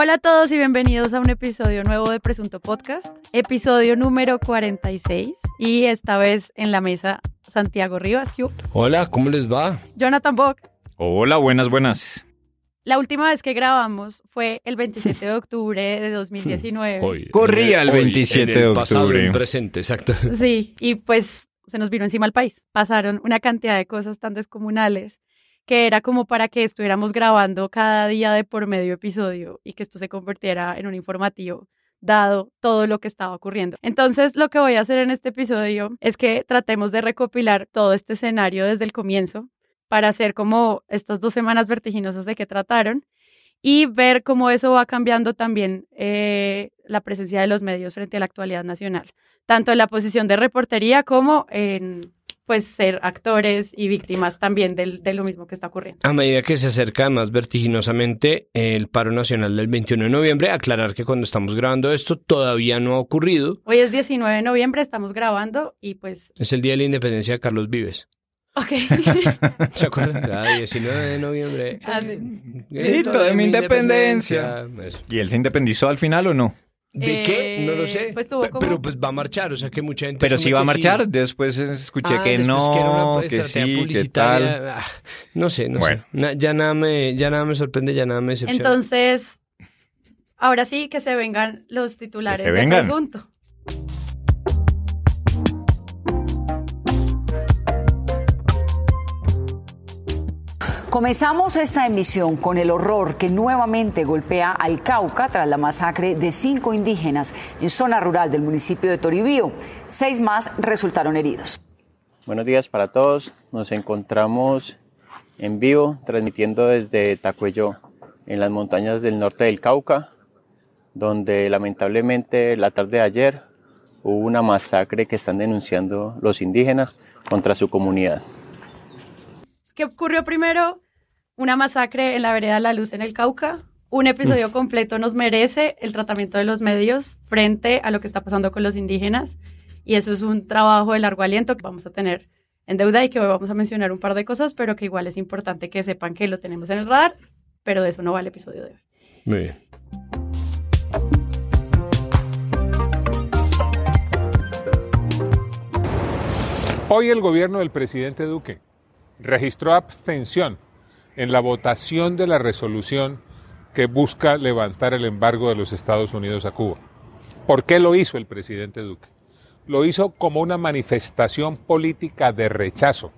Hola a todos y bienvenidos a un episodio nuevo de Presunto Podcast, episodio número 46 y esta vez en la mesa Santiago Rivas. ¿qué? Hola, ¿cómo les va? Jonathan Bock. Hola, buenas, buenas. La última vez que grabamos fue el 27 de octubre de 2019. Hoy. Corría el Hoy, 27 en el de pasado, octubre. en presente, exacto. Sí, y pues se nos vino encima el país. Pasaron una cantidad de cosas tan descomunales que era como para que estuviéramos grabando cada día de por medio episodio y que esto se convirtiera en un informativo dado todo lo que estaba ocurriendo. Entonces, lo que voy a hacer en este episodio es que tratemos de recopilar todo este escenario desde el comienzo para hacer como estas dos semanas vertiginosas de qué trataron y ver cómo eso va cambiando también eh, la presencia de los medios frente a la actualidad nacional, tanto en la posición de reportería como en pues ser actores y víctimas también del- de lo mismo que está ocurriendo. A medida que se acerca más vertiginosamente el paro nacional del 21 de noviembre, aclarar que cuando estamos grabando esto todavía no ha ocurrido. Hoy es 19 de noviembre, estamos grabando y pues, Es el día de la independencia de Carlos Vives. ok. ¿Se acuerdan? Cada 19 de noviembre. Ah. Grito de mi independencia. ¿Y él se independizó al final o no? ¿De Eh, qué? No lo sé. pues tuvo Pe- como- Pero pues va a marchar, o sea que mucha gente. Pero sí va a marchar. sí. Después escuché Ah, que después no, que era una que estrategia sí, que tal. Ah, no sé, no Bueno. sé. Na- ya, nada me, ya nada me sorprende, ya nada me decepciona. Entonces, ahora sí que se vengan los titulares se de Comenzamos esta emisión con el horror que nuevamente golpea al Cauca tras la masacre de cinco indígenas en zona rural del municipio de Toribío. Seis más resultaron heridos. Buenos días para todos. Nos encontramos en vivo transmitiendo desde Tacuello, en las montañas del norte del Cauca, donde lamentablemente la tarde de ayer hubo una masacre que están denunciando los indígenas contra su comunidad. ¿Qué ocurrió primero? Una masacre en la vereda La Luz en el Cauca. Un episodio completo nos merece el tratamiento de los medios frente a lo que está pasando con los indígenas. Y eso es un trabajo de largo aliento que vamos a tener en deuda y que hoy vamos a mencionar un par de cosas, pero que igual es importante que sepan que lo tenemos en el radar, pero de eso no va el episodio de hoy. Muy bien. Hoy el gobierno del presidente Duque registró abstención en la votación de la resolución que busca levantar el embargo de los Estados Unidos a Cuba. ¿Por qué lo hizo el presidente Duque? Lo hizo como una manifestación política de rechazo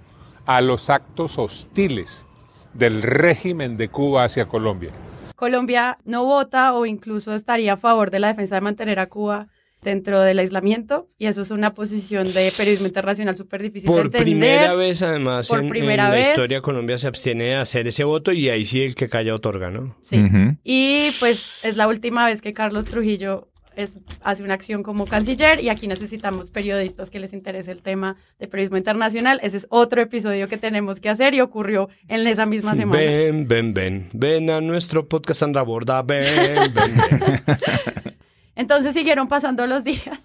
a los actos hostiles del régimen de Cuba hacia Colombia. Colombia no vota o incluso estaría a favor de la defensa de mantener a Cuba dentro del aislamiento y eso es una posición de periodismo internacional súper difícil de Por entender. primera vez, además, Por en, en primera la vez. historia Colombia se abstiene de hacer ese voto y ahí sí el que calla otorga, ¿no? Sí. Y pues es la última vez que Carlos Trujillo es, hace una acción como canciller y aquí necesitamos periodistas que les interese el tema de periodismo internacional. Ese es otro episodio que tenemos que hacer y ocurrió en esa misma semana. Ven, ven, ven. Ven a nuestro podcast Sandra Borda. Ven, ven, ven. Entonces siguieron pasando los días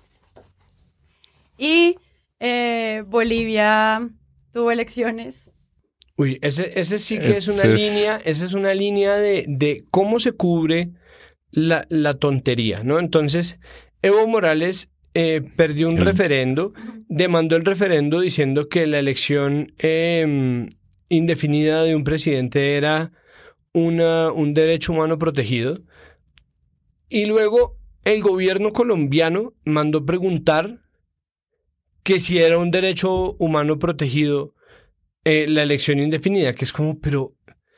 y eh, Bolivia tuvo elecciones. Uy, ese, ese sí que es una es- línea, esa es una línea de, de cómo se cubre la, la tontería, ¿no? Entonces, Evo Morales eh, perdió un referendo, demandó el referendo diciendo que la elección eh, indefinida de un presidente era una, un derecho humano protegido. Y luego el gobierno colombiano mandó preguntar que si era un derecho humano protegido eh, la elección indefinida, que es como, pero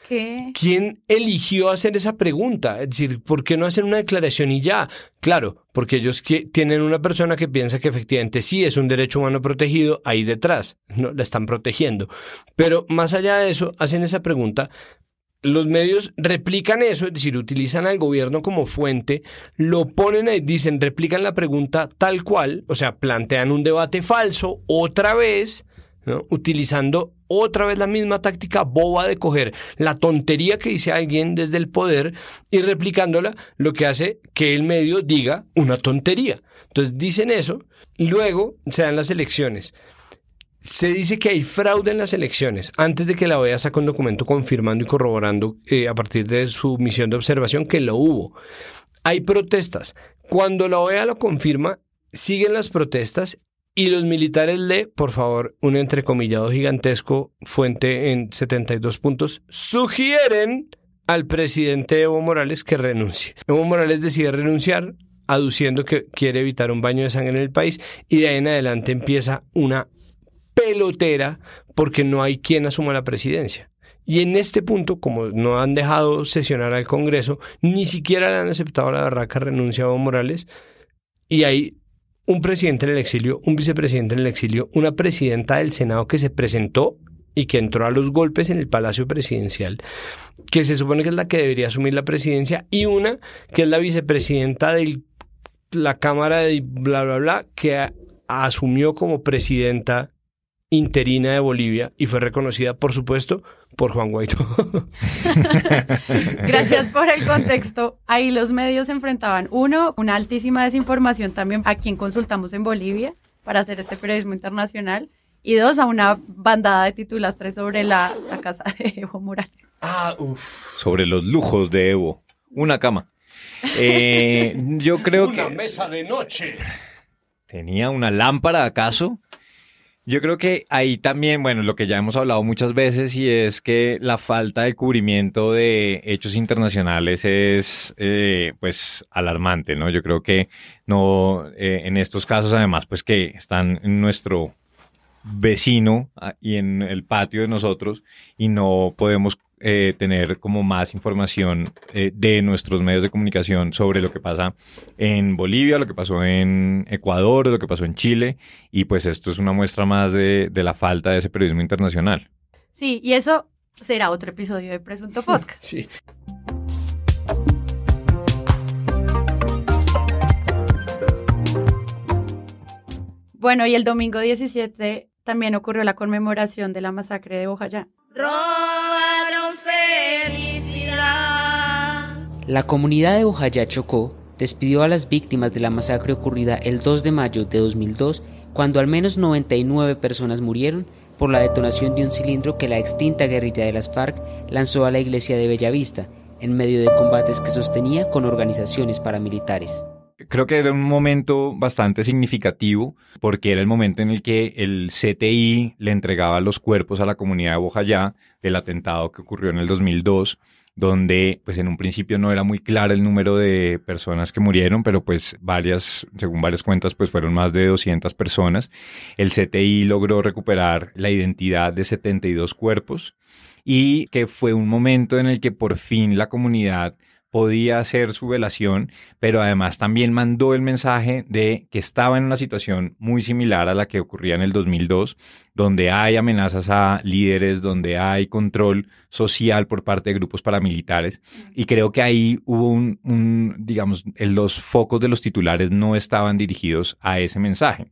¿Qué? ¿quién eligió hacer esa pregunta? Es decir, ¿por qué no hacer una declaración y ya? Claro, porque ellos que- tienen una persona que piensa que efectivamente sí es un derecho humano protegido ahí detrás, no la están protegiendo. Pero más allá de eso, hacen esa pregunta. Los medios replican eso, es decir, utilizan al gobierno como fuente, lo ponen ahí, dicen, replican la pregunta tal cual, o sea, plantean un debate falso otra vez, utilizando otra vez la misma táctica boba de coger la tontería que dice alguien desde el poder y replicándola, lo que hace que el medio diga una tontería. Entonces dicen eso y luego se dan las elecciones. Se dice que hay fraude en las elecciones. Antes de que la OEA saque un documento confirmando y corroborando eh, a partir de su misión de observación que lo hubo. Hay protestas. Cuando la OEA lo confirma, siguen las protestas y los militares le, por favor, un entrecomillado gigantesco, fuente en 72 puntos, sugieren al presidente Evo Morales que renuncie. Evo Morales decide renunciar, aduciendo que quiere evitar un baño de sangre en el país, y de ahí en adelante empieza una pelotera porque no hay quien asuma la presidencia. Y en este punto, como no han dejado sesionar al Congreso, ni siquiera le han aceptado la barraca renuncia a Evo Morales, y hay un presidente en el exilio, un vicepresidente en el exilio, una presidenta del Senado que se presentó y que entró a los golpes en el Palacio Presidencial, que se supone que es la que debería asumir la presidencia, y una que es la vicepresidenta de la Cámara de bla, bla, bla, que asumió como presidenta interina de Bolivia y fue reconocida, por supuesto, por Juan Guaidó. Gracias por el contexto. Ahí los medios se enfrentaban, uno, una altísima desinformación también a quien consultamos en Bolivia para hacer este periodismo internacional, y dos, a una bandada de titulastres sobre la, la casa de Evo Morales. Ah, uff. Sobre los lujos de Evo. Una cama. Eh, yo creo que... Una mesa de noche. ¿Tenía una lámpara acaso? Yo creo que ahí también, bueno, lo que ya hemos hablado muchas veces y es que la falta de cubrimiento de hechos internacionales es, eh, pues, alarmante, ¿no? Yo creo que no, eh, en estos casos, además, pues que están en nuestro vecino ah, y en el patio de nosotros y no podemos eh, tener como más información eh, de nuestros medios de comunicación sobre lo que pasa en Bolivia, lo que pasó en Ecuador, lo que pasó en Chile y pues esto es una muestra más de, de la falta de ese periodismo internacional. Sí, y eso será otro episodio de Presunto Podcast. Sí. Bueno, y el domingo 17 también ocurrió la conmemoración de la masacre de Bojayá. Robaron La comunidad de Bojayá Chocó despidió a las víctimas de la masacre ocurrida el 2 de mayo de 2002, cuando al menos 99 personas murieron por la detonación de un cilindro que la extinta guerrilla de las FARC lanzó a la iglesia de Bellavista, en medio de combates que sostenía con organizaciones paramilitares. Creo que era un momento bastante significativo porque era el momento en el que el CTI le entregaba los cuerpos a la comunidad de Bojayá del atentado que ocurrió en el 2002 donde pues en un principio no era muy claro el número de personas que murieron, pero pues varias, según varias cuentas, pues fueron más de 200 personas. El CTI logró recuperar la identidad de 72 cuerpos y que fue un momento en el que por fin la comunidad podía hacer su velación, pero además también mandó el mensaje de que estaba en una situación muy similar a la que ocurría en el 2002, donde hay amenazas a líderes, donde hay control social por parte de grupos paramilitares. Y creo que ahí hubo un, un digamos, los focos de los titulares no estaban dirigidos a ese mensaje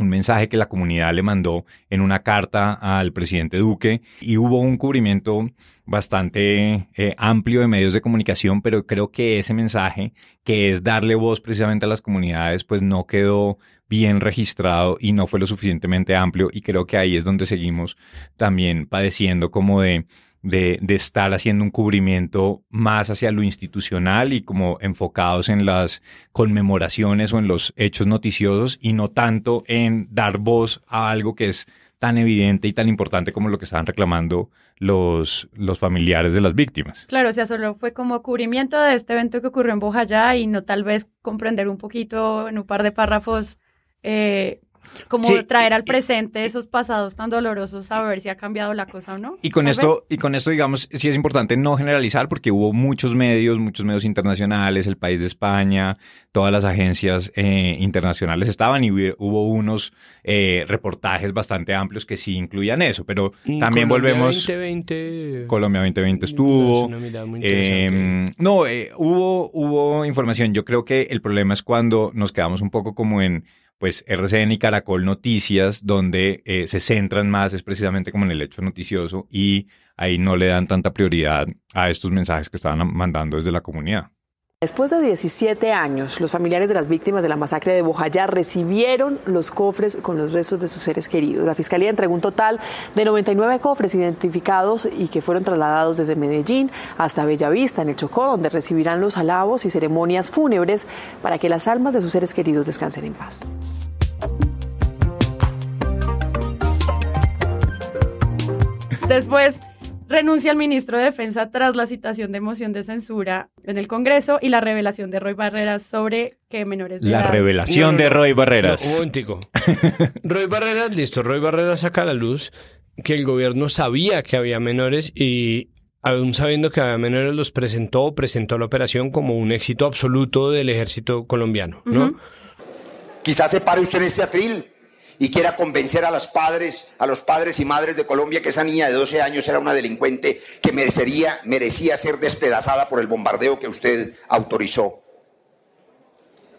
un mensaje que la comunidad le mandó en una carta al presidente Duque y hubo un cubrimiento bastante eh, amplio de medios de comunicación, pero creo que ese mensaje, que es darle voz precisamente a las comunidades, pues no quedó bien registrado y no fue lo suficientemente amplio y creo que ahí es donde seguimos también padeciendo como de de, de, estar haciendo un cubrimiento más hacia lo institucional y como enfocados en las conmemoraciones o en los hechos noticiosos y no tanto en dar voz a algo que es tan evidente y tan importante como lo que estaban reclamando los, los familiares de las víctimas. Claro, o sea, solo fue como cubrimiento de este evento que ocurrió en Bojayá y no tal vez comprender un poquito en un par de párrafos eh, como traer al presente esos pasados tan dolorosos a ver si ha cambiado la cosa o no. Y con esto, y con esto, digamos, sí es importante no generalizar porque hubo muchos medios, muchos medios internacionales, el país de España, todas las agencias eh, internacionales estaban y hubo, unos eh, reportajes bastante amplios que sí incluían eso, pero también Colombia volvemos... 2020. Colombia 2020 estuvo. Muy Eh, no, eh, hubo, hubo información. Yo creo que el problema es cuando nos quedamos un poco como en pues RCN y Caracol Noticias, donde eh, se centran más es precisamente como en el hecho noticioso y ahí no le dan tanta prioridad a estos mensajes que estaban mandando desde la comunidad. Después de 17 años, los familiares de las víctimas de la masacre de Bojayá recibieron los cofres con los restos de sus seres queridos. La Fiscalía entregó un total de 99 cofres identificados y que fueron trasladados desde Medellín hasta Bellavista, en el Chocó, donde recibirán los alabos y ceremonias fúnebres para que las almas de sus seres queridos descansen en paz. Después renuncia al ministro de Defensa tras la citación de moción de censura en el Congreso y la revelación de Roy Barreras sobre que menores de La edad- revelación No, no, de no. Roy No, Barreras. un momentico. Roy Barreras, listo. Roy Barreras saca a la luz que el gobierno sabía que había menores y aún sabiendo que había menores los presentó presentó la operación como un éxito absoluto del ejército colombiano, ¿no? Quizás se pare usted en este atril y quiera convencer a los padres, a los padres y madres de Colombia que esa niña de 12 años era una delincuente que merecería, merecía ser despedazada por el bombardeo que usted autorizó.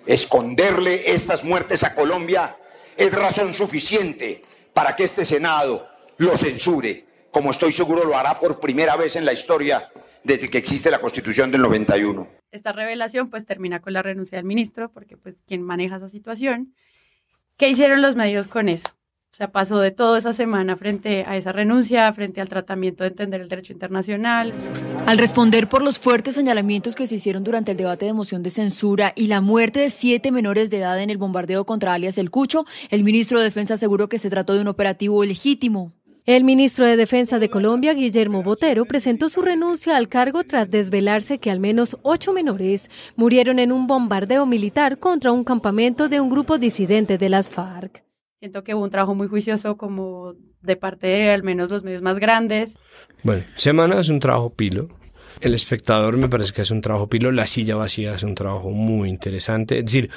Esconderle estas muertes a Colombia es razón suficiente para que este Senado lo censure, como estoy seguro lo hará por primera vez en la historia desde que existe la Constitución del 91. Esta revelación pues termina con la renuncia del ministro, porque pues quien maneja esa situación. ¿Qué hicieron los medios con eso? O sea, pasó de todo esa semana frente a esa renuncia, frente al tratamiento de entender el derecho internacional. Al responder por los fuertes señalamientos que se hicieron durante el debate de moción de censura y la muerte de siete menores de edad en el bombardeo contra alias El Cucho, el ministro de Defensa aseguró que se trató de un operativo legítimo. El ministro de Defensa de Colombia, Guillermo Botero, presentó su renuncia al cargo tras desvelarse que al menos ocho menores murieron en un bombardeo militar contra un campamento de un grupo disidente de las FARC. Siento que hubo un trabajo muy juicioso como de parte de al menos los medios más grandes. Bueno, Semana es un trabajo pilo. El espectador me parece que es un trabajo pilo. La silla vacía es un trabajo muy interesante. Es decir,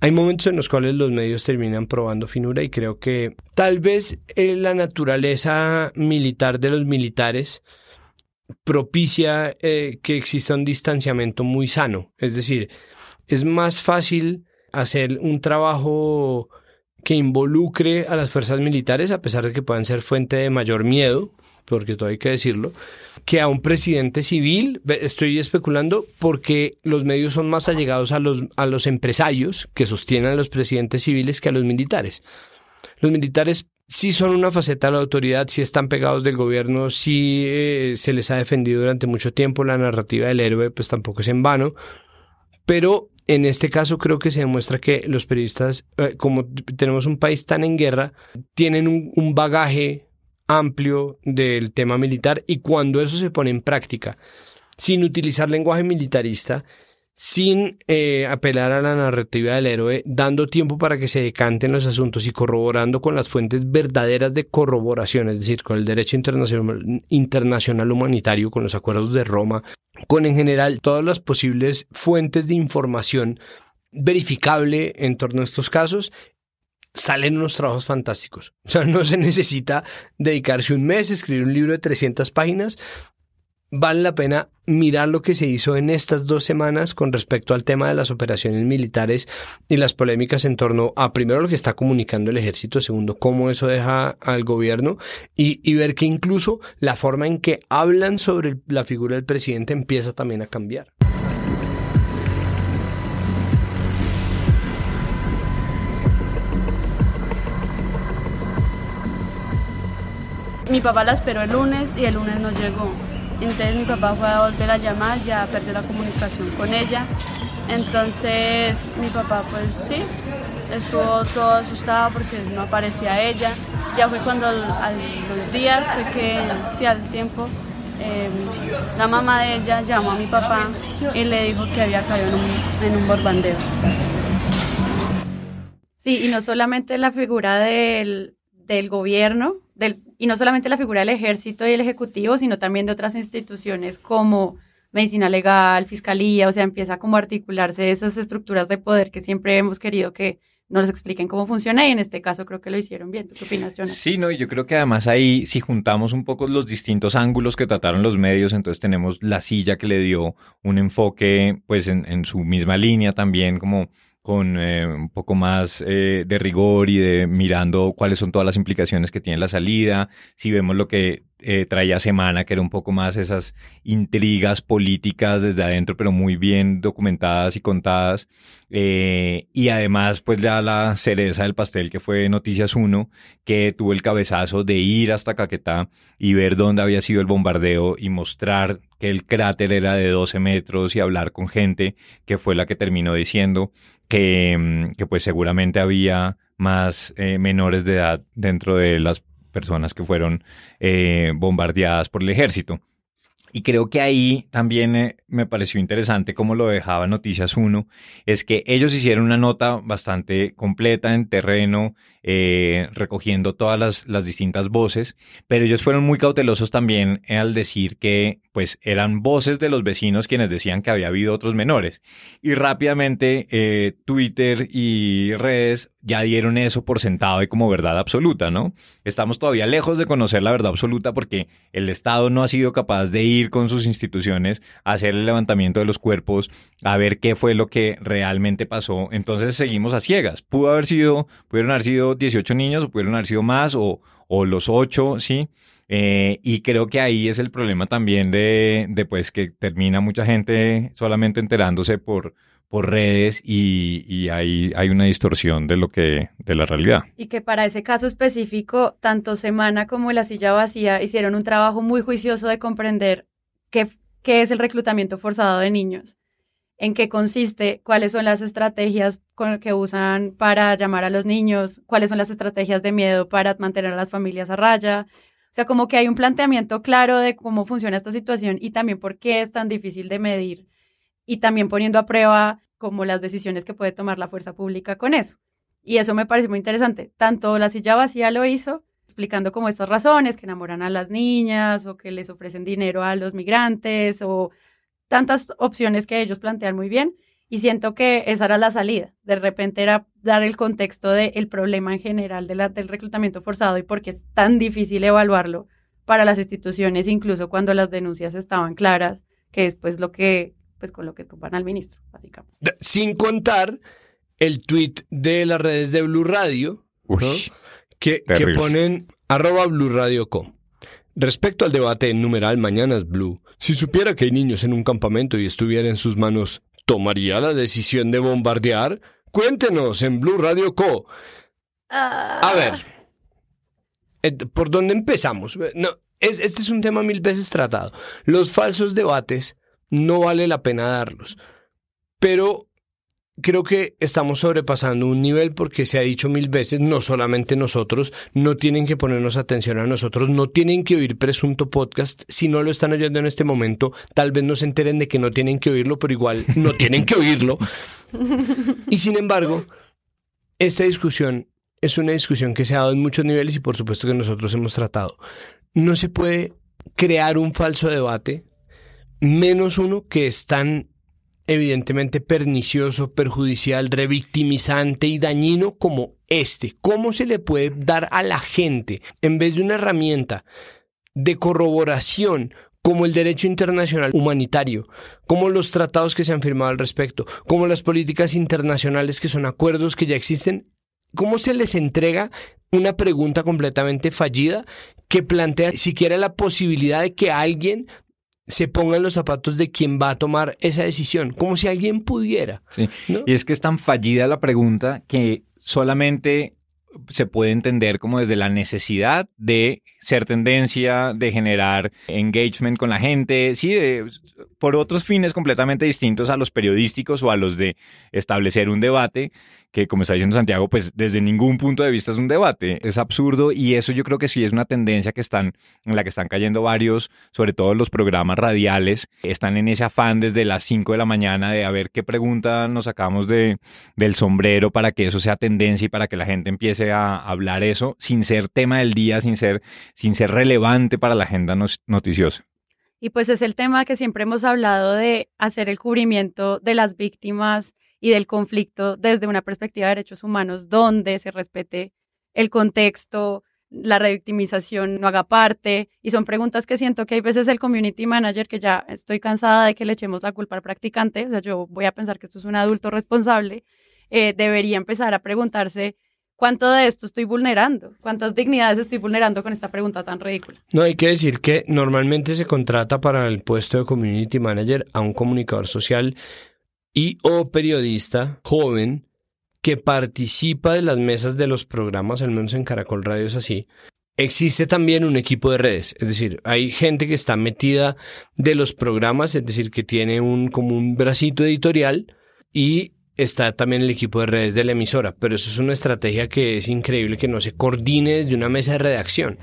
hay momentos en los cuales los medios terminan probando finura y creo que tal vez eh, la naturaleza militar de los militares propicia eh, que exista un distanciamiento muy sano. Es decir, es más fácil hacer un trabajo que involucre a las fuerzas militares, a pesar de que puedan ser fuente de mayor miedo, porque todo hay que decirlo, que a un presidente civil, estoy especulando, porque los medios son más allegados a los, a los empresarios que sostienen a los presidentes civiles que a los militares. Los militares sí son una faceta de la autoridad, sí están pegados del gobierno, sí eh, se les ha defendido durante mucho tiempo la narrativa del héroe, pues tampoco es en vano, pero en este caso creo que se demuestra que los periodistas, eh, como tenemos un país tan en guerra, tienen un bagaje amplio del tema militar y cuando eso se pone en práctica, sin utilizar lenguaje militarista, sin eh, apelar a la narrativa del héroe, dando tiempo para que se decanten los asuntos y corroborando con las fuentes verdaderas de corroboración, es decir, con el derecho internacional, internacional humanitario, con los acuerdos de Roma, con en general todas las posibles fuentes de información verificable en torno a estos casos, salen unos trabajos fantásticos. O sea, no se necesita dedicarse un mes, escribir un libro de 300 páginas. Vale la pena mirar lo que se hizo en estas dos semanas con respecto al tema de las operaciones militares y las polémicas en torno a primero lo que está comunicando el ejército, segundo cómo eso deja al gobierno y ver que incluso la forma en que hablan sobre la figura del presidente empieza también a cambiar. Mi papá la esperó el lunes y el lunes no llegó. Entonces mi papá fue a volver a llamar, ya perdió la comunicación con ella. Entonces mi papá pues sí, estuvo todo asustado porque no aparecía ella. Ya fue cuando al, los días, fue que sí, al tiempo, eh, la mamá de ella llamó a mi papá y le dijo que había caído en un, en un borbandeo. Sí, y no solamente la figura del, del gobierno, del, y no solamente la figura del ejército y el ejecutivo, sino también de otras instituciones como medicina legal, fiscalía, o sea, empieza como a articularse esas estructuras de poder que siempre hemos querido que nos expliquen cómo funciona y en este caso creo que lo hicieron bien. ¿Tú opinas, Jonathan? Sí, no, y yo creo que además ahí, si juntamos un poco los distintos ángulos que trataron los medios, entonces tenemos la silla que le dio un enfoque, pues en, en su misma línea también, como con eh, un poco más eh, de rigor y de mirando cuáles son todas las implicaciones que tiene la salida. Si vemos lo que eh, traía Semana, que era un poco más esas intrigas políticas desde adentro, pero muy bien documentadas y contadas. Eh, y además, pues ya la cereza del pastel que fue Noticias 1, que tuvo el cabezazo de ir hasta Caquetá y ver dónde había sido el bombardeo y mostrar que el cráter era de 12 metros y hablar con gente que fue la que terminó diciendo que, mm, que pues seguramente había más eh, menores de edad dentro de las personas que fueron eh, bombardeadas por el ejército. Y creo que ahí también eh, me pareció interesante como lo dejaba Noticias 1, es que ellos hicieron una nota bastante completa en terreno, eh, recogiendo todas las, distintas voces, pero ellos fueron muy cautelosos también al decir que pues eran voces de los vecinos quienes decían que había habido otros menores. Y rápidamente eh, Twitter y redes ya dieron eso por sentado y como verdad absoluta, ¿no? Estamos todavía lejos de conocer la verdad absoluta porque el Estado no ha sido capaz de ir con sus instituciones a hacer el levantamiento de los cuerpos, a ver qué fue lo que realmente pasó. Entonces seguimos a ciegas. Pudo haber sido, pudieron haber sido 18 niños, pudieron haber sido más, o, o los 8, ¿sí? Eh, y creo que ahí es el problema también de, de, pues que termina mucha gente solamente enterándose por, por redes y, y ahí hay una distorsión de lo que, de la realidad. Y que para ese caso específico, tanto Semana como La Silla Vacía hicieron un trabajo muy juicioso de comprender qué, qué es el reclutamiento forzado de niños en qué consiste, cuáles son las estrategias que usan para llamar a los niños, cuáles son las estrategias de miedo para mantener a las familias a raya. O sea, como que hay un planteamiento claro de cómo funciona esta situación y también por qué es tan difícil de medir y también poniendo a prueba como las decisiones que puede tomar la fuerza pública con eso. Y eso me parece muy interesante. Tanto la silla vacía lo hizo, explicando como estas razones que enamoran a las niñas o que les ofrecen dinero a los migrantes o tantas opciones que ellos plantean muy bien y siento que esa era la salida. De repente era dar el contexto del problema en general de del reclutamiento forzado y por qué es tan difícil evaluarlo para las instituciones, incluso cuando las denuncias estaban claras, que es pues lo que, pues con lo que toman al ministro, básicamente. Sin contar el tweet de las redes de Blue Radio, que, que, ponen arroba Blue Radio Com. Respecto al debate en numeral Mañanas Blue, si supiera que hay niños en un campamento y estuviera en sus manos, ¿tomaría la decisión de bombardear? Cuéntenos en Blue Radio Co. A ver, eh, ¿por dónde empezamos? No, este es un tema mil veces tratado. Los falsos debates no vale la pena darlos. Pero creo que estamos sobrepasando un nivel porque se ha dicho mil veces, no solamente nosotros, no tienen que ponernos atención a nosotros, no tienen que oír presunto podcast, si no lo están oyendo en este momento, tal vez no se enteren de que no tienen que oírlo, pero igual no tienen que oírlo. Y sin embargo, esta discusión es una discusión que se ha dado en muchos niveles y por supuesto que nosotros hemos tratado. No se puede crear un falso debate, menos uno que es tan evidentemente pernicioso, perjudicial, revictimizante y dañino como este. ¿Cómo se le puede dar a la gente, en vez de una herramienta de corroboración, como el derecho internacional humanitario, como los tratados que se han firmado al respecto, como las políticas internacionales que son acuerdos que ya existen, ¿cómo se les entrega una pregunta completamente fallida que plantea siquiera la posibilidad de que alguien se pongan los zapatos de quien va a tomar esa decisión, como si alguien pudiera. Y es que es tan fallida la pregunta que solamente se puede entender como desde la necesidad de ser tendencia, de generar engagement con la gente, sí, por otros fines completamente distintos a los periodísticos o a los de establecer un debate, que como está diciendo Santiago, pues desde ningún punto de vista es un debate, es absurdo y eso yo creo que sí es una tendencia que están, en la que están cayendo varios, sobre todo los programas radiales, están en ese afán desde las 5 de la mañana de a ver qué pregunta nos sacamos de, del sombrero para que eso sea tendencia y para que la gente empiece a hablar eso sin ser tema del día, sin ser, sin ser relevante para la agenda noticiosa. Y pues es el tema que siempre hemos hablado de hacer el cubrimiento de las víctimas y del conflicto desde una perspectiva de derechos humanos donde se respete el contexto, la revictimización no haga parte. Y son preguntas que siento que hay veces el community manager, que ya estoy cansada de que le echemos la culpa al practicante, o sea, yo voy a pensar que esto es un adulto responsable, eh, debería empezar a preguntarse ¿Cuánto de esto estoy vulnerando? ¿Cuántas dignidades estoy vulnerando con esta pregunta tan ridícula? No, hay que decir que normalmente se contrata para el puesto de community manager a un comunicador social y o periodista joven que participa de las mesas de los programas, al menos en Caracol Radio es así. Existe también un equipo de redes, es decir, hay gente que está metida de los programas, es decir, que tiene un como un bracito editorial y está también el equipo de redes de la emisora, pero eso es una estrategia que es increíble que no se coordine desde una mesa de redacción.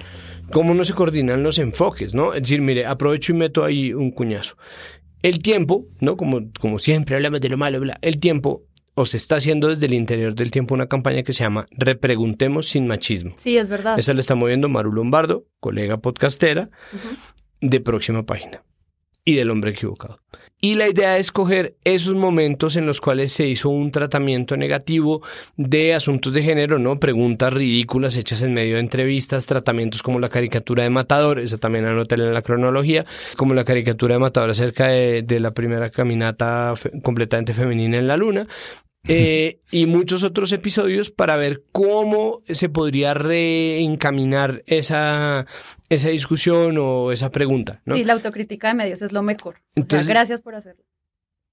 ¿Cómo no se coordinan los enfoques, no? Es decir, mire, aprovecho y meto ahí un cuñazo. El tiempo, ¿no? Como, como siempre hablamos de lo malo, bla, el tiempo o se está haciendo desde el interior del tiempo una campaña que se llama Repreguntemos sin machismo. Sí, es verdad. Esa la está moviendo Maru Lombardo, colega podcastera, de próxima página y del hombre equivocado. Y la idea es coger esos momentos en los cuales se hizo un tratamiento negativo de asuntos de género, ¿no? Preguntas ridículas hechas en medio de entrevistas, tratamientos como la caricatura de Matador, esa también anótela en la cronología, como la caricatura de Matador acerca de, de la primera caminata fe- completamente femenina en la luna, eh, y muchos otros episodios para ver cómo se podría reencaminar esa, esa discusión o esa pregunta, ¿no? Sí, la autocrítica de medios es lo mejor. O sea, Entonces- gracias por hacerlo.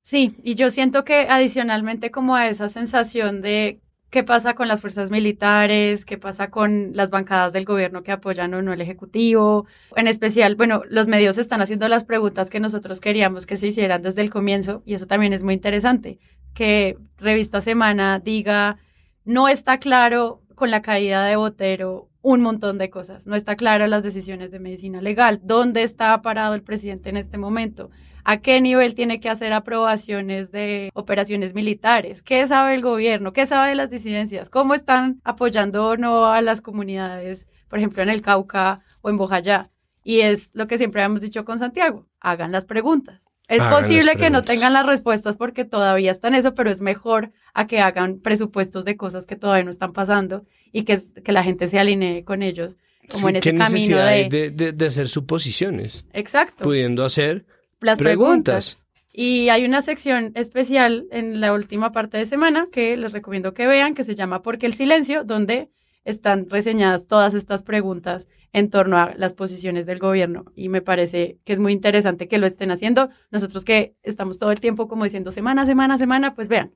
Sí, y yo siento que adicionalmente como a esa sensación de qué pasa con las fuerzas militares, qué pasa con las bancadas del gobierno que apoyan o no el Ejecutivo, en especial, bueno, los medios están haciendo las preguntas que nosotros queríamos que se hicieran desde el comienzo y eso también es muy interesante, que Revista Semana diga, no está claro con la caída de Botero un montón de cosas. No está claro las decisiones de medicina legal. ¿Dónde está parado el presidente en este momento? ¿A qué nivel tiene que hacer aprobaciones de operaciones militares? ¿Qué sabe el gobierno? ¿Qué sabe de las disidencias? ¿Cómo están apoyando o no a las comunidades, por ejemplo, en el Cauca o en Bojayá? Y es lo que siempre hemos dicho con Santiago, hagan las preguntas. Es Hagan posible que no tengan las respuestas porque todavía están eso, pero es mejor a que hagan presupuestos de cosas que todavía no están pasando y que, que la gente se alinee con ellos, como Sí, en ese ¿qué camino necesidad de... hay de, de- de hacer suposiciones? Exacto. Pudiendo hacer las preguntas. preguntas. Y hay una sección especial en la última parte de semana que les recomiendo que vean, que se llama Porque el silencio, donde están reseñadas todas estas preguntas en torno a las posiciones del gobierno. Y me parece que es muy interesante que lo estén haciendo. Nosotros que estamos todo el tiempo como diciendo semana, semana, semana, pues vean.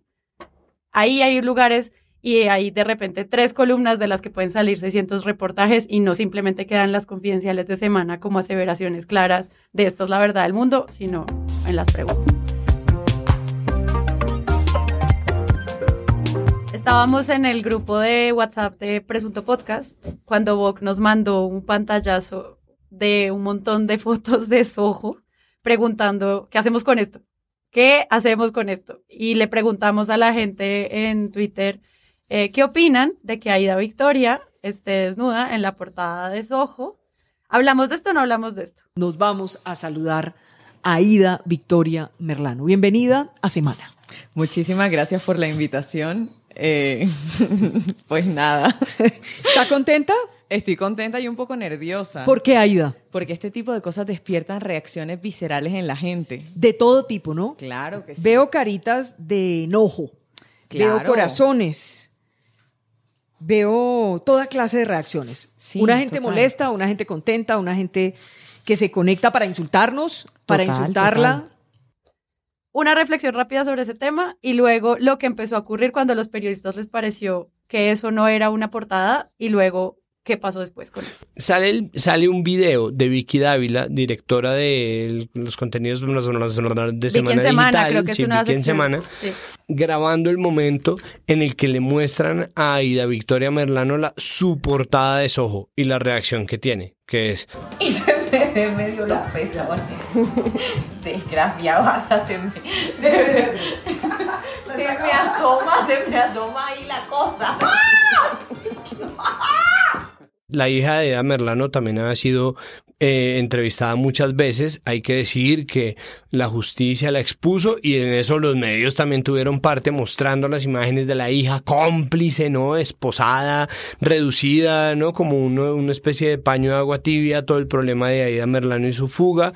Ahí hay lugares y hay de repente tres columnas de las que pueden salir 600 reportajes y no simplemente quedan las confidenciales de semana como aseveraciones claras de esto es la verdad del mundo, sino en las preguntas. Estábamos en el grupo de WhatsApp de Presunto Podcast cuando Vogue nos mandó un pantallazo de un montón de fotos de Soho preguntando, ¿qué hacemos con esto? ¿Qué hacemos con esto? Y le preguntamos a la gente en Twitter, eh, ¿qué opinan de que Aida Victoria esté desnuda en la portada de Soho? ¿Hablamos de esto o no hablamos de esto? Nos vamos a saludar a Aida Victoria Merlano. Bienvenida a Semana. Muchísimas gracias por la invitación. Eh, pues nada. ¿Está contenta? Estoy contenta y un poco nerviosa. ¿Por qué, Aida? Porque este tipo de cosas despiertan reacciones viscerales en la gente. De todo tipo, ¿no? Claro que sí. Veo caritas de enojo. Veo corazones. Veo toda clase de reacciones. Sí, una gente total. molesta, una gente contenta, una gente que se conecta para insultarnos, para Total, insultarla. total. Una reflexión rápida sobre ese tema y luego lo que empezó a ocurrir cuando a los periodistas les pareció que eso no era una portada y luego qué pasó después con eso. Sale, el- sale un video de Vicky Dávila, directora de el- los contenidos de Semana Vicky en Semana, Digital, creo que es sí, una Vicky en. Semana, Sí. grabando el momento en el que le muestran a Aida Victoria Merlano la, su portada de Soho y la reacción que tiene, que es... Y se me, me dio la pesa, ¿vale? Desgraciado, hasta se me, se me, se me asoma, se me asoma ahí la cosa. La hija de Eda Merlano también ha sido eh, entrevistada muchas veces. Hay que decir que la justicia la expuso y en eso los medios también tuvieron parte mostrando las imágenes de la hija cómplice, ¿no? Esposada, reducida, ¿no? Como uno- una especie de paño de agua tibia, todo el problema de Aida Merlano y su fuga.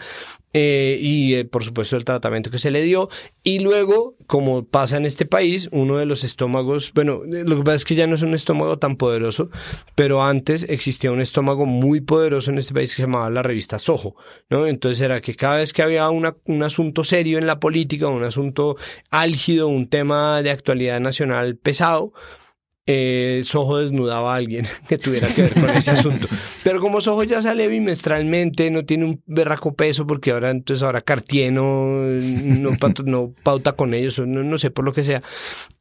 Eh, y eh, por supuesto el tratamiento que se le dio. Y luego, como pasa en este país, uno de los estómagos, bueno, eh, lo que pasa es que ya no es un estómago tan poderoso, pero antes existía un estómago muy poderoso en este país que se llamaba la revista Soho, ¿no? Entonces era que cada vez que había un asunto serio en la política, un asunto álgido, un tema de actualidad nacional pesado, eh, Soho desnudaba a alguien que tuviera que ver con ese asunto. Pero como Soho ya sale bimestralmente, no tiene un berraco peso, porque ahora entonces ahora Cartier no, no, pauta, no pauta con ellos, no, no, sé por lo que sea.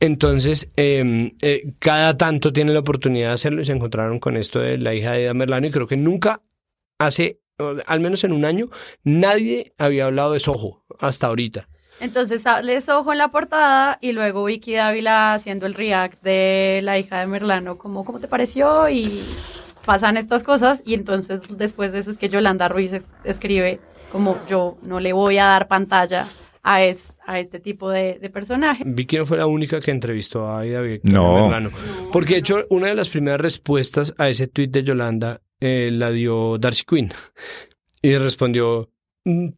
Entonces, eh, eh, cada tanto tiene la oportunidad de hacerlo y se encontraron con esto de la hija de Ida Merlano y creo que nunca hace, al menos en un año, nadie había hablado de Soho hasta ahorita. Entonces sale Soho en la portada y luego Vicky Dávila haciendo el react de la hija de Merlano, como, ¿cómo te pareció? Y pasan estas cosas y entonces después de eso es que Yolanda Ruiz es- escribe como yo no le voy a dar pantalla a, es- a este tipo de, de personaje. Vicky no fue la única que entrevistó a Aida Vicky No. Merlano. Porque de hecho, una de las primeras respuestas a ese tuit de Yolanda eh, la dio Darcy Quinn. Y respondió, "Mm,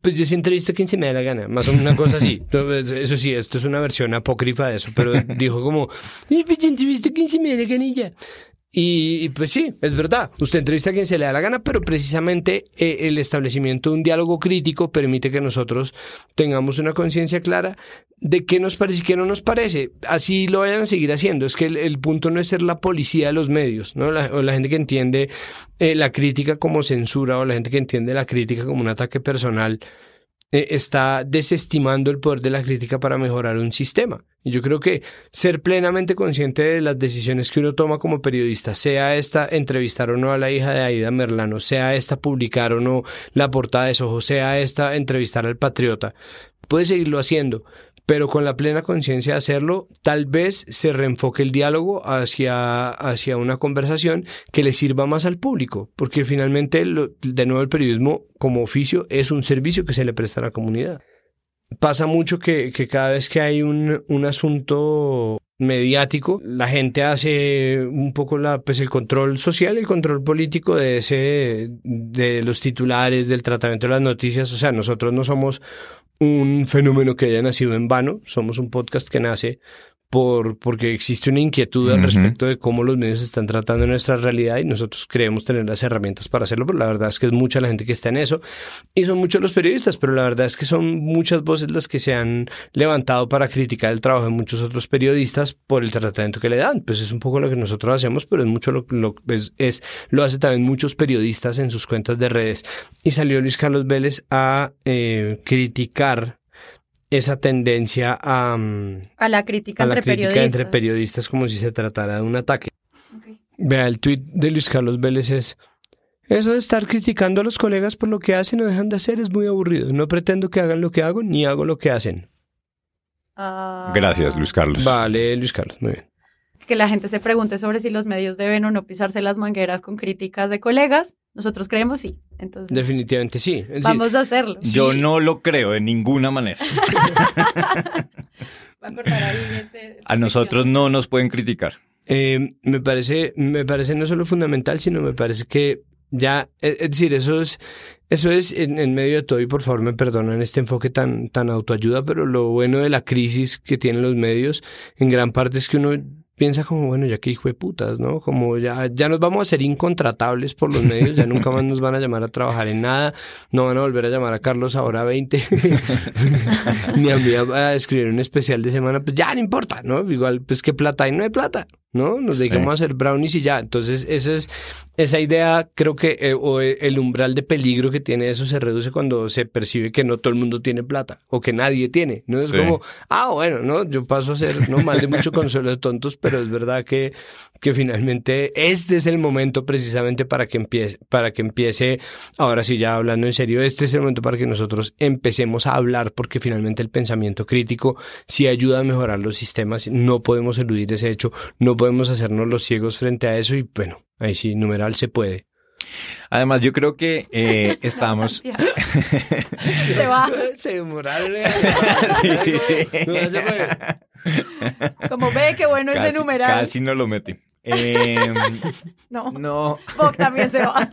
pues yo sí entrevisto a quien se me da la gana. Más o menos una cosa así. Entonces, Eso sí, esto es una versión apócrifa de eso. Pero dijo como, "Ay, pues yo entrevisto a quien se me da la ganilla. Y, pues sí, es verdad. Usted entrevista a quien se le da la gana, pero precisamente eh, el establecimiento de un diálogo crítico permite que nosotros tengamos una conciencia clara de qué nos parece y qué no nos parece. Así lo vayan a seguir haciendo. Es que el, el punto no es ser la policía de los medios, ¿no? La, o la gente que entiende eh, la crítica como censura o la gente que entiende la crítica como un ataque personal eh, está desestimando el poder de la crítica para mejorar un sistema. Y yo creo que ser plenamente consciente de las decisiones que uno toma como periodista, sea esta entrevistar o no a la hija de Aida Merlano, sea esta publicar o no la portada de Soho, sea esta entrevistar al patriota, puede seguirlo haciendo, pero con la plena conciencia de hacerlo, tal vez se reenfoque el diálogo hacia, hacia una conversación que le sirva más al público, porque finalmente, lo- de nuevo, el periodismo como oficio es un servicio que se le presta a la comunidad. Pasa mucho que, que cada vez que hay un, un asunto mediático, la gente hace un poco la, pues el control social, el control político de ese, de los titulares, del tratamiento de las noticias. O sea, nosotros no somos un fenómeno que haya nacido en vano, somos un podcast que nace por, porque existe una inquietud al Ujú. respecto de cómo los medios están tratando nuestra realidad y nosotros creemos tener las herramientas para hacerlo, pero la verdad es que es mucha la gente que está en eso y son muchos los periodistas, pero la verdad es que son muchas voces las que se han levantado para criticar el trabajo de muchos otros periodistas por el tratamiento que le dan. Pues es un poco lo que nosotros hacemos, pero es mucho lo, lo es, es lo hace también muchos periodistas en sus cuentas de redes. Y salió Luis Carlos Vélez a eh, criticar esa tendencia a, mm, A la crítica a la entre crítica periodistas. entre periodistas como si se tratara de un ataque. Vea, el tuit de Luis Carlos Vélez es, eso de estar criticando a los colegas por lo que hacen o dejan de hacer es muy aburrido. No pretendo que hagan lo que hago ni hago lo que hacen. Ah, Gracias, Luis Carlos. Vale, Luis Carlos, muy bien. que la gente se pregunte sobre si los medios deben o no pisarse las mangueras con críticas de colegas. Nosotros creemos sí. Entonces, Definitivamente sí. Es decir, vamos a hacerlo. Yo no lo creo de ninguna manera. Va a cortar ahí ese- A nosotros no nos pueden criticar. Eh, me parece, me parece no solo fundamental, sino me parece que ya, es, es decir, eso es, eso es en, en medio de todo, y por favor me perdonan este enfoque tan, tan autoayuda, pero lo bueno de la crisis que tienen los medios, en gran parte es que uno piensa como, bueno, ya que hijo de putas, ¿no? Como ya, ya nos vamos a ser incontratables por los medios, ya nunca más nos van a llamar a trabajar en nada, no van a volver a llamar a Carlos ahora 20, ni a mí a, a escribir un especial de semana, pues ya no importa, ¿no? Igual, pues qué plata hay, no hay plata, ¿no? Nos dedicamos a hacer brownies y ya. Entonces, esa es, esa idea, creo que, eh, o el umbral de peligro que tiene eso se reduce cuando se percibe que no todo el mundo tiene plata, o que nadie tiene, ¿no? Es Sí. como, ah, bueno, ¿no? Yo paso a ser, no mal de mucho consuelo de tontos, pero es verdad que, que finalmente este es el momento precisamente para que empiece, para que empiece, ahora sí ya hablando en serio, este es el momento para que nosotros empecemos a hablar, porque finalmente el pensamiento crítico sí ayuda a mejorar los sistemas, no podemos eludir ese hecho, no podemos hacernos los ciegos frente a eso y bueno, ahí sí, numeral se puede. Además, yo creo que eh, estamos... Se va. Se demoraron. sí, sí, sí. No, se fue. Como ve qué bueno ese Casi, numeral. casi no lo metí. Eh, No. no. Boc también se va.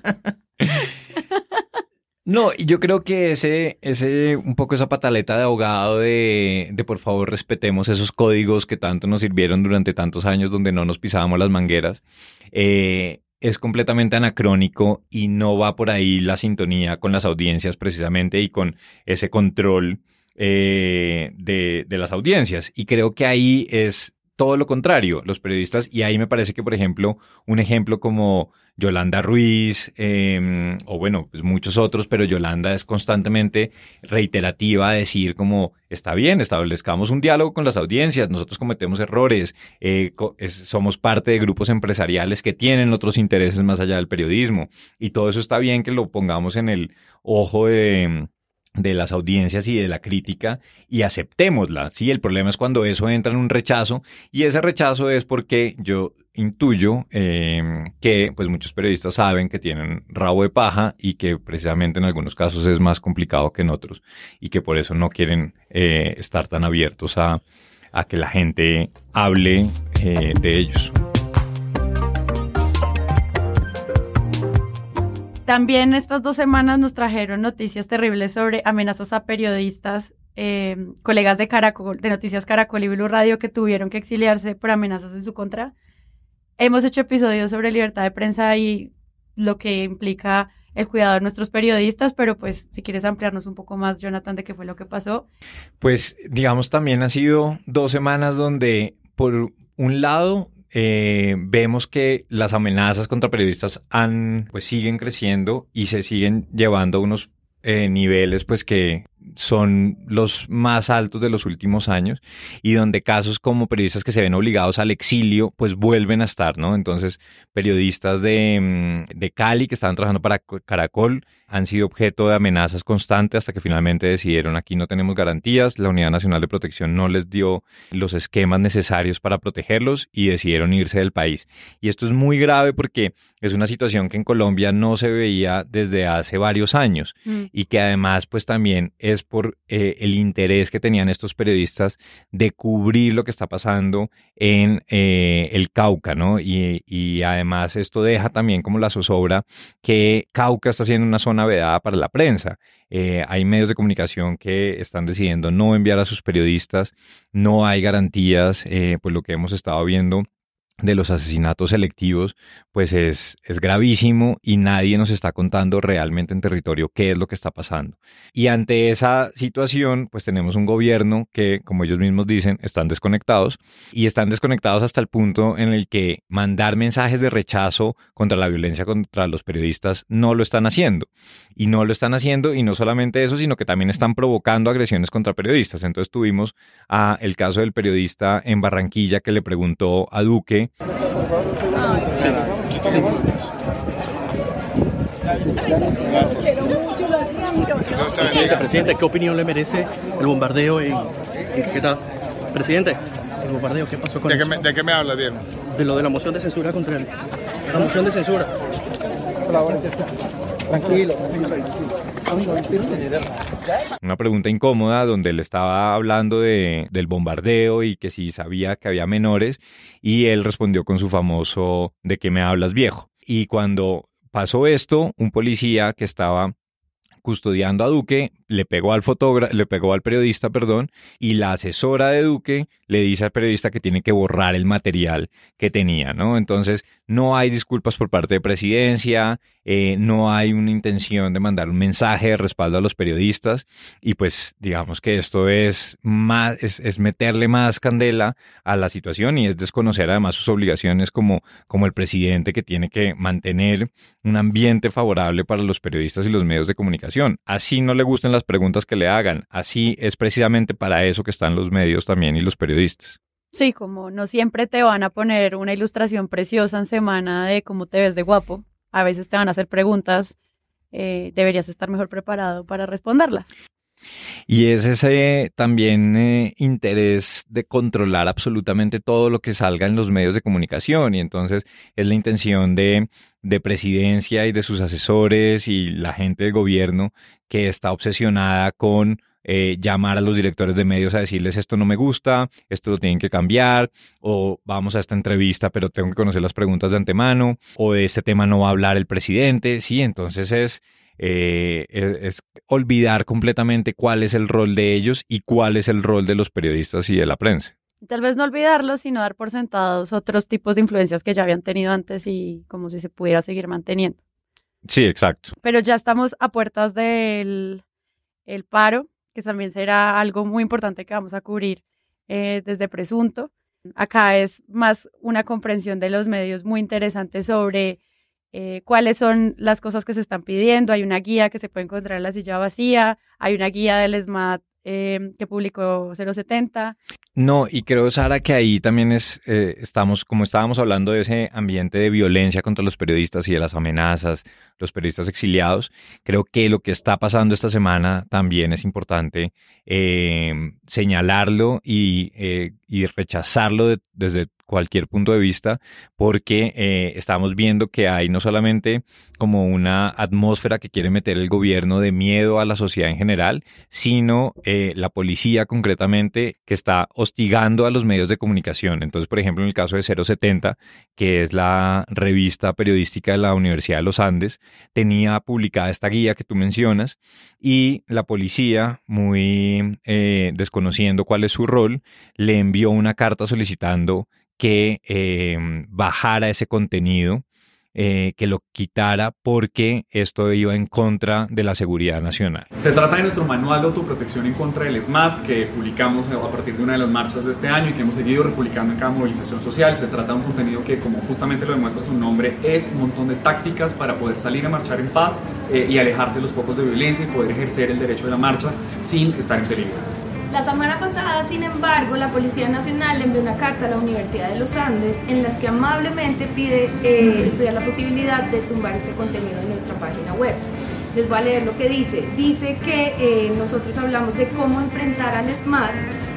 No, y yo creo que ese, ese, un poco esa pataleta de abogado de, de por favor respetemos esos códigos que tanto nos sirvieron durante tantos años donde no nos pisábamos las mangueras, eh, es completamente anacrónico y no va por ahí la sintonía con las audiencias precisamente y con ese control eh, de, de las audiencias. Y creo que ahí es todo lo contrario, los periodistas, y ahí me parece que, por ejemplo, un ejemplo como Yolanda Ruiz, eh, o bueno, pues muchos otros, pero Yolanda es constantemente reiterativa a decir como, está bien, establezcamos un diálogo con las audiencias, nosotros cometemos errores, eh, somos parte de grupos empresariales que tienen otros intereses más allá del periodismo, y todo eso está bien que lo pongamos en el ojo de de las audiencias y de la crítica y aceptémosla. Sí, el problema es cuando eso entra en un rechazo y ese rechazo es porque yo intuyo eh, que pues muchos periodistas saben que tienen rabo de paja y que precisamente en algunos casos es más complicado que en otros y que por eso no quieren eh, estar tan abiertos a, a, que la gente hable eh, de ellos. También estas dos semanas nos trajeron noticias terribles sobre amenazas a periodistas, eh, colegas de Caracol, de Noticias Caracol y Blue Radio que tuvieron que exiliarse por amenazas en su contra. Hemos hecho episodios sobre libertad de prensa y lo que implica el cuidado de nuestros periodistas, pero pues si quieres ampliarnos un poco más, Jonathan, de qué fue lo que pasó. Pues digamos también ha sido dos semanas donde por un lado eh, vemos que las amenazas contra periodistas han, pues siguen creciendo y se siguen llevando a unos eh, niveles pues que son los más altos de los últimos años y donde casos como periodistas que se ven obligados al exilio pues vuelven a estar, ¿no? Entonces periodistas de, mm, de Cali que estaban trabajando para Caracol han sido objeto de amenazas constantes hasta que finalmente decidieron aquí no tenemos garantías, la Unidad Nacional de Protección no les dio los esquemas necesarios para protegerlos y decidieron irse del país. Y esto es muy grave porque es una situación que en Colombia no se veía desde hace varios años mm. y que además pues también es por eh, el interés que tenían estos periodistas de cubrir lo que está pasando en eh, el Cauca, ¿no? Y, y además esto deja también como la zozobra que Cauca está siendo una zona vedada para la prensa. Eh, hay medios de comunicación que están decidiendo no enviar a sus periodistas, no hay garantías, eh, pues lo que hemos estado viendo de los asesinatos selectivos, pues es, es gravísimo y nadie nos está contando realmente en territorio qué es lo que está pasando. Y ante esa situación, pues tenemos un gobierno que, como ellos mismos dicen, están desconectados y están desconectados hasta el punto en el que mandar mensajes de rechazo contra la violencia contra los periodistas no lo están haciendo. Y no lo están haciendo y no solamente eso, sino que también están provocando agresiones contra periodistas. Entonces tuvimos a el caso del periodista en Barranquilla que le preguntó a Duque Presidente, presidente, ¿qué opinión le merece el bombardeo en, qué tal? Presidente, el bombardeo, ¿qué pasó con ¿De eso? Qué me, ¿De qué me habla, bien? De lo de la moción de censura contra él. La moción de censura. Tranquilo. Una pregunta incómoda donde él estaba hablando de, del bombardeo y que si sabía que había menores y él respondió con su famoso ¿de qué me hablas viejo? Y cuando pasó esto, un policía que estaba custodiando a Duque, le pegó al fotógrafo, le pegó al periodista, perdón, y la asesora de Duque le dice al periodista que tiene que borrar el material que tenía, ¿no? Entonces, no hay disculpas por parte de presidencia, eh, no hay una intención de mandar un mensaje de respaldo a los periodistas, y pues digamos que esto es más, es, es meterle más candela a la situación y es desconocer además sus obligaciones como, como el presidente que tiene que mantener un ambiente favorable para los periodistas y los medios de comunicación. Así no le gusten las preguntas que le hagan, así es precisamente para eso que están los medios también y los periodistas Sí, como no siempre te van a poner una ilustración preciosa en semana de cómo te ves de guapo. A veces te van a hacer preguntas, eh, deberías estar mejor preparado para responderlas. Y es ese también eh, interés de controlar absolutamente todo lo que salga en los medios de comunicación y entonces es la intención de, de presidencia y de sus asesores y la gente del gobierno que está obsesionada con eh, llamar a los directores de medios a decirles esto no me gusta, esto lo tienen que cambiar, o vamos a esta entrevista, pero tengo que conocer las preguntas de antemano, o de este tema no va a hablar el presidente. Sí, entonces es eh, es, es olvidar completamente cuál es el rol de ellos y cuál es el rol de los periodistas y de la prensa. Tal vez no olvidarlo, sino dar por sentados otros tipos de influencias que ya habían tenido antes y como si se pudiera seguir manteniendo. Sí, exacto. Pero ya estamos a puertas del el paro, que también será algo muy importante que vamos a cubrir eh, desde Presunto. Acá es más una comprensión de los medios muy interesante sobre eh, cuáles son las cosas que se están pidiendo. Hay una guía que se puede encontrar en la silla vacía, hay una guía del SMAT eh, que publicó 070. No, y creo, Sara, que ahí también es, eh, estamos, como estábamos hablando de ese ambiente de violencia contra los periodistas y de las amenazas, los periodistas exiliados, creo que lo que está pasando esta semana también es importante señalarlo y, y rechazarlo de- desde cualquier punto de vista, porque eh, estamos viendo que hay no solamente como una atmósfera que quiere meter el gobierno de miedo a la sociedad en general, sino eh, la policía concretamente que está hostigando a los medios de comunicación. Entonces, por ejemplo, en el caso de 070, que es la revista periodística de la Universidad de los Andes, tenía publicada esta guía que tú mencionas y la policía, muy eh, desconociendo cuál es su rol, le envió una carta solicitando que eh, bajara ese contenido, eh, que lo quitara porque esto iba en contra de la seguridad nacional. Se trata de nuestro manual de autoprotección en contra del SMAP que publicamos a partir de una de las marchas de este año y que hemos seguido republicando en cada movilización social. Se trata de un contenido que, como justamente lo demuestra su nombre, es un montón de tácticas para poder salir a marchar en paz eh, y alejarse de los focos de violencia y poder ejercer el derecho de la marcha sin estar en peligro. La semana pasada, sin embargo, la Policía Nacional envió una carta a la Universidad de los Andes en las que amablemente pide eh, estudiar la posibilidad de tumbar este contenido en nuestra página web. Les voy a leer lo que dice. Dice que eh, nosotros hablamos de cómo enfrentar al SMAT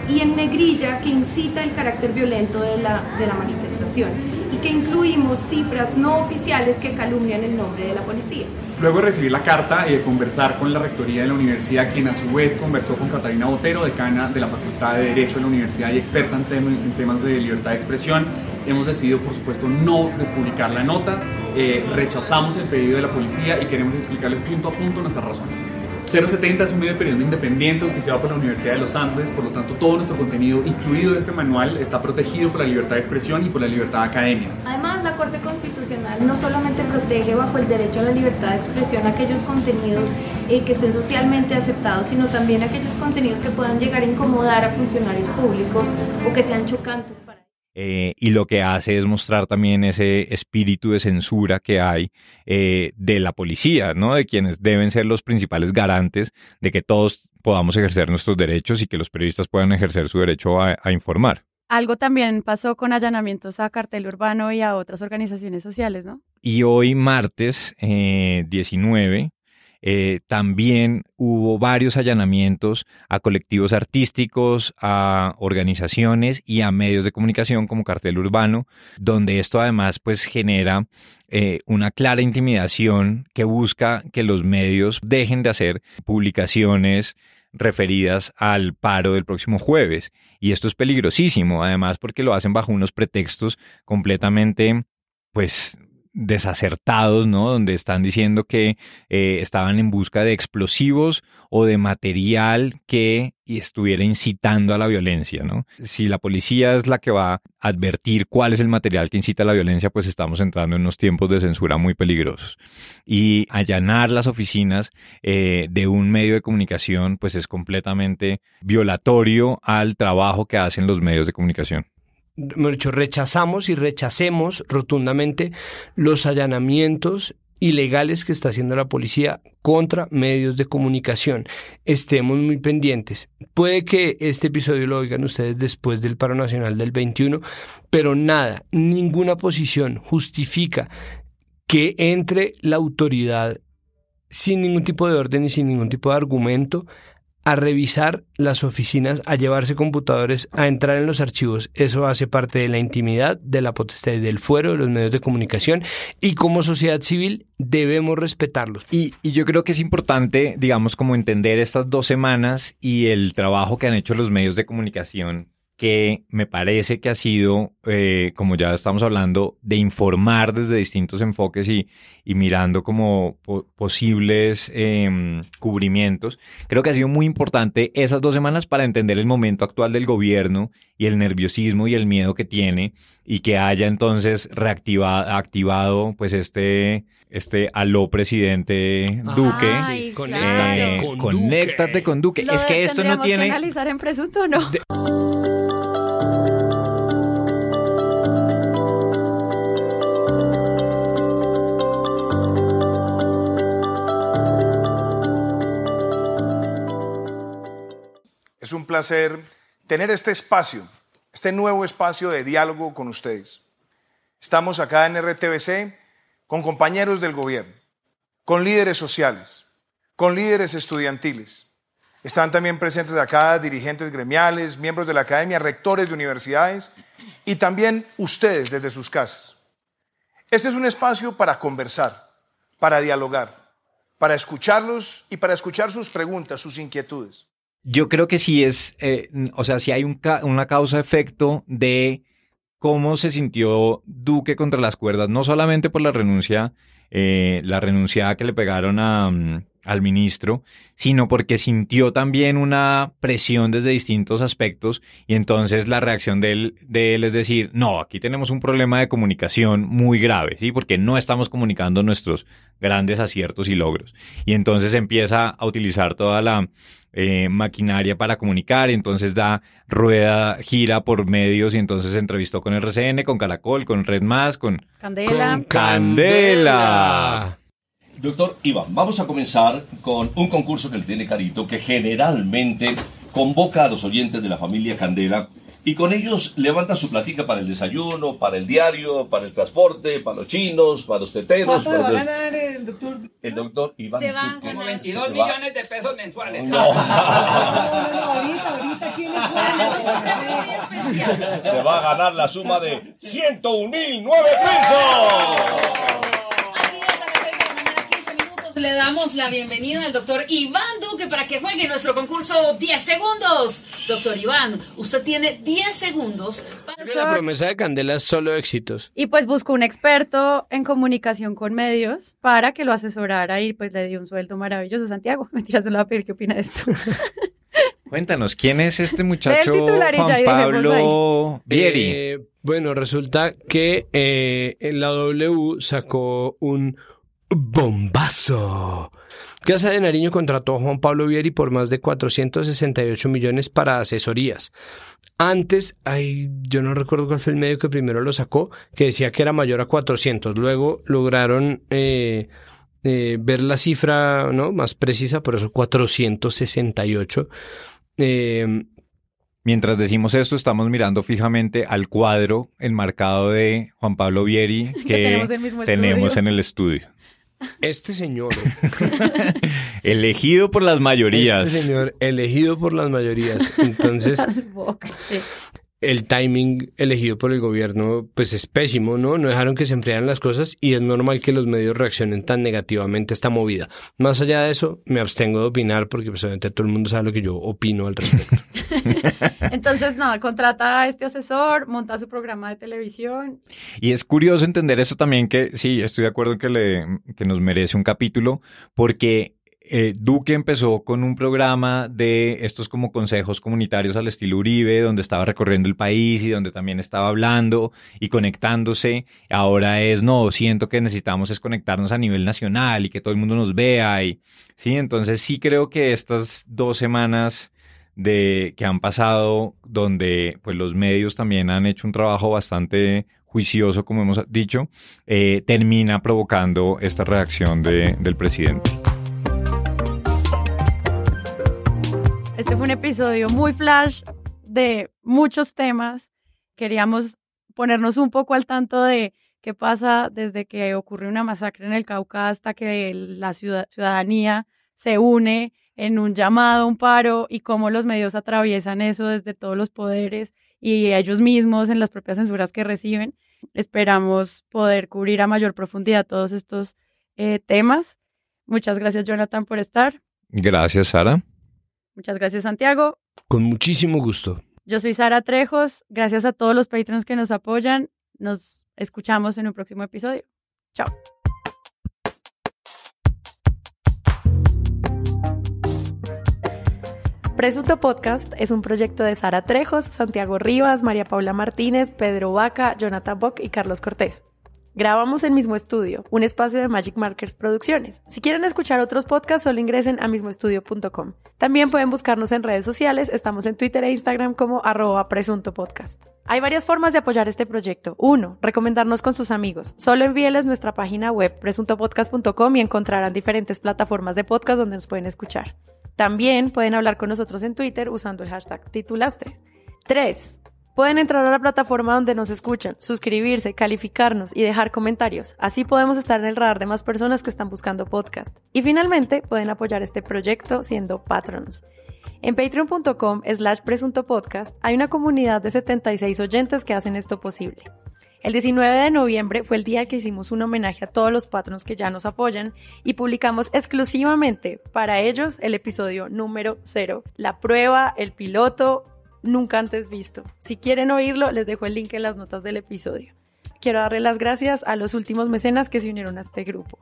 y en negrilla que incita el carácter violento de la, de la manifestación y que incluimos cifras no oficiales que calumnian el nombre de la policía. Luego de recibir la carta y de conversar con la rectoría de la universidad, quien a su vez conversó con Catalina Botero, decana de la Facultad de Derecho de la universidad y experta en temas de libertad de expresión, hemos decidido, por supuesto, no despublicar la nota. Eh, rechazamos el pedido de la policía y queremos explicarles punto a punto nuestras razones. 070 es un medio de periodismo independiente auspiciado por la Universidad de los Andes, por lo tanto todo nuestro contenido, incluido este manual, está protegido por la libertad de expresión y por la libertad académica. Además, la Corte Constitucional no solamente protege bajo el derecho a la libertad de expresión aquellos contenidos eh, que estén socialmente aceptados, sino también aquellos contenidos que puedan llegar a incomodar a funcionarios públicos o que sean chocantes Eh, y lo que hace es mostrar también ese espíritu de censura que hay eh, de la policía, ¿no? De quienes deben ser los principales garantes de que todos podamos ejercer nuestros derechos y que los periodistas puedan ejercer su derecho a, a informar. Algo también pasó con allanamientos a cartel urbano y a otras organizaciones sociales, ¿no? Y hoy, martes eh, 19, eh, también hubo varios allanamientos a colectivos artísticos, a organizaciones y a medios de comunicación como Cartel Urbano, donde esto además pues genera eh, una clara intimidación que busca que los medios dejen de hacer publicaciones referidas al paro del próximo jueves. Y esto es peligrosísimo, además porque lo hacen bajo unos pretextos completamente, pues, desacertados, ¿no? Donde están diciendo que eh, estaban en busca de explosivos o de material que estuviera incitando a la violencia, ¿no? Si la policía es la que va a advertir cuál es el material que incita a la violencia, pues estamos entrando en unos tiempos de censura muy peligrosos. Y allanar las oficinas eh, de un medio de comunicación, pues es completamente violatorio al trabajo que hacen los medios de comunicación dicho, rechazamos y rechacemos rotundamente los allanamientos ilegales que está haciendo la policía contra medios de comunicación. Estemos muy pendientes. Puede que este episodio lo oigan ustedes después del paro nacional del 21, pero nada, ninguna posición justifica que entre la autoridad sin ningún tipo de orden y sin ningún tipo de argumento a revisar las oficinas, a llevarse computadores, a entrar en los archivos. Eso hace parte de la intimidad, de la potestad y del fuero de los medios de comunicación y como sociedad civil debemos respetarlos. Y, y, yo creo que es importante, digamos, como entender estas dos semanas y el trabajo que han hecho los medios de comunicación que me parece que ha sido, eh, como ya estamos hablando, de informar desde distintos enfoques y, y mirando como po- posibles em, cubrimientos. Creo que ha sido muy importante esas dos semanas para entender el momento actual del gobierno y el nerviosismo y el miedo que tiene y que haya entonces reactivado activado pues este este aló presidente Duque Ay, Eh, conéctate con conéctate con Duque Lo es que esto no tendríamos que tiene analizar en presunto, ¿no? Es un placer tener este espacio, este nuevo espacio de diálogo con ustedes. Estamos acá en RTBC con compañeros del gobierno, con líderes sociales, con líderes estudiantiles. Están también presentes acá dirigentes gremiales, miembros de la academia, rectores de universidades y también ustedes desde sus casas. Este es un espacio para conversar, para dialogar, para escucharlos y para escuchar sus preguntas, sus inquietudes. Yo creo que sí es, eh, o sea, sí hay un ca- una causa-efecto de cómo se sintió Duque contra las cuerdas, no solamente por la renuncia, eh, la renunciada que le pegaron a, mm, al ministro, sino porque sintió también una presión desde distintos aspectos y entonces la reacción de él, de él es decir, no, aquí tenemos un problema de comunicación muy grave, ¿sí? Porque no estamos comunicando nuestros grandes aciertos y logros. Y entonces empieza a utilizar toda la eh, maquinaria para comunicar, y entonces da rueda, gira por medios y entonces se entrevistó con RCN, con Caracol, con Red Más, con Candela. Candela. Doctor Iván, vamos a comenzar con un concurso que le tiene Carito, que generalmente convoca a los oyentes de la familia Candela y con ellos levanta su platica para el desayuno, para el diario, para el transporte, para los chinos, para los teteros. ¿Cuánto le va a ganar el doctor? El doctor Iván. Se van como Se 22 va- millones de pesos mensuales. No. ahorita, ahorita, ¿quién Se va a ganar la suma de 101.009 pesos. Le damos la bienvenida al doctor Iván Duque para que juegue nuestro concurso 10 segundos. Doctor Iván, usted tiene 10 segundos para... La promesa de Candela es solo éxitos. Y pues buscó un experto en comunicación con medios para que lo asesorara y pues le dio un sueldo maravilloso. Santiago, mentiras, se lo voy a pedir qué opina de esto. Cuéntanos, ¿quién es este muchacho titular y ya, Juan Pablo Vieri? Eh, bueno, resulta que eh, en la W sacó un bombazo. Casa de Nariño contrató a Juan Pablo Vieri por más de 468 millones para asesorías. Antes, ay, yo no recuerdo cuál fue el medio que primero lo sacó, que decía que era mayor a 400. Luego lograron eh, eh, ver la cifra ¿no? más precisa, por eso 468. Eh, Mientras decimos esto, estamos mirando fijamente al cuadro enmarcado de Juan Pablo Vieri que, tenemos el mismo tenemos en el estudio. Este señor Elegido por las mayorías. Este señor elegido por las mayorías. Entonces, el timing elegido por el gobierno pues es pésimo, ¿no? No dejaron que se enfriaran las cosas y es normal que los medios reaccionen tan negativamente a esta movida. Más allá de eso, me abstengo de opinar porque pues obviamente todo el mundo sabe lo que yo opino al respecto. Entonces, nada, contrata a este asesor, monta su programa de televisión. Y es curioso entender eso también que sí, estoy de acuerdo en que, le, que nos merece un capítulo, porque eh, Duque empezó con un programa de estos como consejos comunitarios al estilo Uribe, donde estaba recorriendo el país y donde también estaba hablando y conectándose. Ahora es, no, siento que necesitamos es conectarnos a nivel nacional y que todo el mundo nos vea. Y, sí, entonces sí creo que estas dos semanas de que han pasado donde pues los medios también han hecho un trabajo bastante juicioso como hemos dicho eh, termina provocando esta reacción de- del presidente Este fue un episodio muy flash de muchos temas. Queríamos ponernos un poco al tanto de qué pasa desde que ocurre una masacre en el Cauca hasta que la ciudad- ciudadanía se une en un llamado, un paro y cómo los medios atraviesan eso desde todos los poderes y ellos mismos en las propias censuras que reciben. Esperamos poder cubrir a mayor profundidad todos estos eh, temas. Muchas gracias, Jonathan, por estar. gracias Sara Muchas gracias, Santiago. Con muchísimo gusto. Yo soy Sara Trejos. Gracias a todos los patrons que nos apoyan. Nos escuchamos en un próximo episodio. Chao. Presunto Podcast es un proyecto de Sara Trejos, Santiago Rivas, María Paula Martínez, Pedro Vaca, Jonathan Bock y Carlos Cortés. Grabamos en Mismo Estudio, un espacio de Magic Markers Producciones. Si quieren escuchar otros podcasts, solo ingresen a mismoestudio.com. También pueden buscarnos en redes sociales, estamos en Twitter e Instagram como arroba presunto podcast. Hay varias formas de apoyar este proyecto. Uno, recomendarnos con sus amigos. Solo envíeles nuestra página web presuntopodcast.com y encontrarán diferentes plataformas de podcast donde nos pueden escuchar. También pueden hablar con nosotros en Twitter usando el hashtag titulastre. 3. Pueden entrar a la plataforma donde nos escuchan, suscribirse, calificarnos y dejar comentarios. Así podemos estar en el radar de más personas que están buscando podcast. Y finalmente, pueden apoyar este proyecto siendo patronos. En patreon.com slash presunto podcast hay una comunidad de 76 oyentes que hacen esto posible. El 19 de noviembre fue el día que hicimos un homenaje a todos los patronos que ya nos apoyan y publicamos exclusivamente para ellos el episodio número 0, la prueba, el piloto, nunca antes visto. Si quieren oírlo, les dejo el link en las notas del episodio. Quiero darle las gracias a los últimos mecenas que se unieron a este grupo.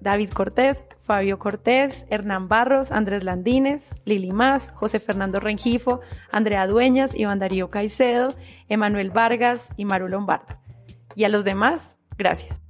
David Cortés, Fabio Cortés, Hernán Barros, Andrés Landines, Lili Más, José Fernando Rengifo, Andrea Dueñas, Iván Darío Caicedo, Emanuel Vargas y Maru Lombardo. Y a los demás, gracias.